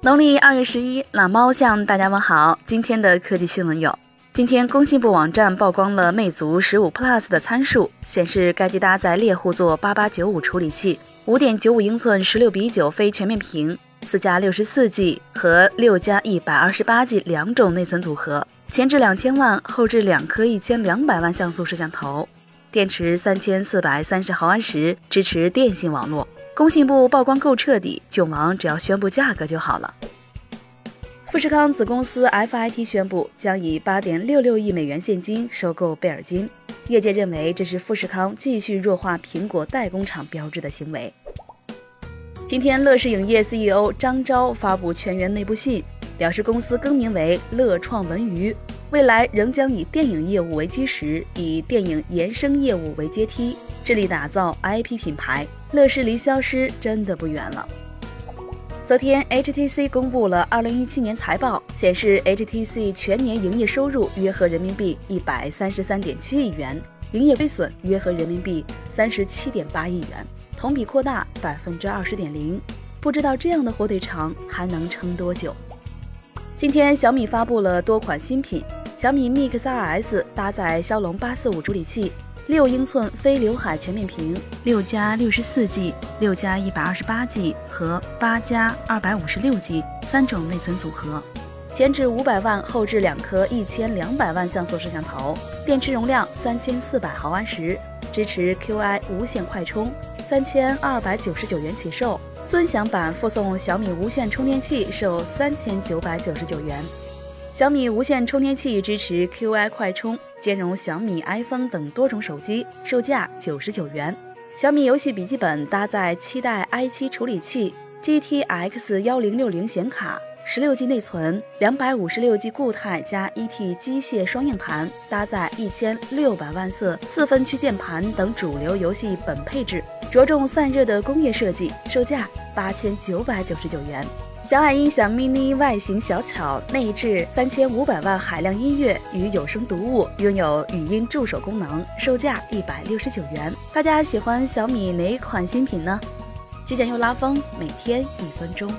农历二月十一，懒猫向大家问好。今天的科技新闻有：今天工信部网站曝光了魅族十五 Plus 的参数，显示该机搭载猎户座八八九五处理器，五点九五英寸十六比九非全面屏，四加六十四 G 和六加一百二十八 G 两种内存组合，前置两千万，后置两颗一千两百万像素摄像头，电池三千四百三十毫安时，支持电信网络。工信部曝光够彻底，囧王只要宣布价格就好了。富士康子公司 FIT 宣布将以八点六六亿美元现金收购贝尔金，业界认为这是富士康继续弱化苹果代工厂标志的行为。今天，乐视影业 CEO 张昭发布全员内部信，表示公司更名为乐创文娱，未来仍将以电影业务为基石，以电影延伸业务为阶梯。致力打造 IP 品牌，乐视离消失真的不远了。昨天，HTC 公布了2017年财报，显示 HTC 全年营业收入约合人民币133.7亿元，营业亏损约合人民币37.8亿元，同比扩大20.0%。不知道这样的火腿肠还能撑多久？今天，小米发布了多款新品，小米 Mix 2S 搭载骁龙845处理器。六英寸非刘海全面屏，六加六十四 G、六加一百二十八 G 和八加二百五十六 G 三种内存组合，前置五百万，后置两颗一千两百万像素摄像头，电池容量三千四百毫安时，支持 QI 无线快充，三千二百九十九元起售，尊享版附送小米无线充电器，售三千九百九十九元。小米无线充电器支持 QI 快充，兼容小米 iPhone 等多种手机，售价九十九元。小米游戏笔记本搭载七代 i7 处理器，GTX 幺零六零显卡，十六 G 内存，两百五十六 G 固态加一 T 机械双硬盘，搭载一千六百万色四分区键盘等主流游戏本配置，着重散热的工业设计，售价八千九百九十九元。小爱音响 mini 外形小巧，内置三千五百万海量音乐与有声读物，拥有语音助手功能，售价一百六十九元。大家喜欢小米哪款新品呢？极简又拉风，每天一分钟。